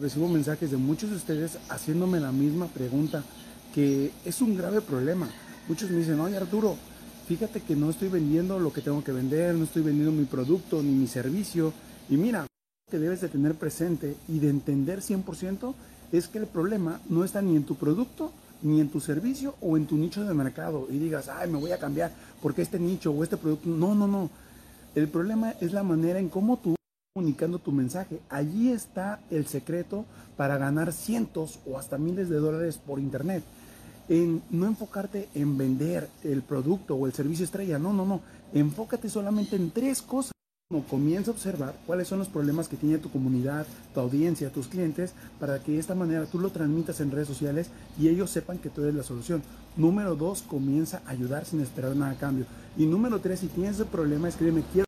Recibo mensajes de muchos de ustedes haciéndome la misma pregunta, que es un grave problema. Muchos me dicen, oye Arturo, fíjate que no estoy vendiendo lo que tengo que vender, no estoy vendiendo mi producto ni mi servicio. Y mira, lo que debes de tener presente y de entender 100% es que el problema no está ni en tu producto, ni en tu servicio o en tu nicho de mercado. Y digas, ay, me voy a cambiar porque este nicho o este producto. No, no, no. El problema es la manera en cómo tú comunicando tu mensaje. Allí está el secreto para ganar cientos o hasta miles de dólares por internet. En no enfocarte en vender el producto o el servicio estrella, no, no, no. Enfócate solamente en tres cosas. Como comienza a observar cuáles son los problemas que tiene tu comunidad, tu audiencia, tus clientes, para que de esta manera tú lo transmitas en redes sociales y ellos sepan que tú eres la solución. Número dos, comienza a ayudar sin esperar nada a cambio. Y número tres, si tienes ese problema, escríbeme, quiero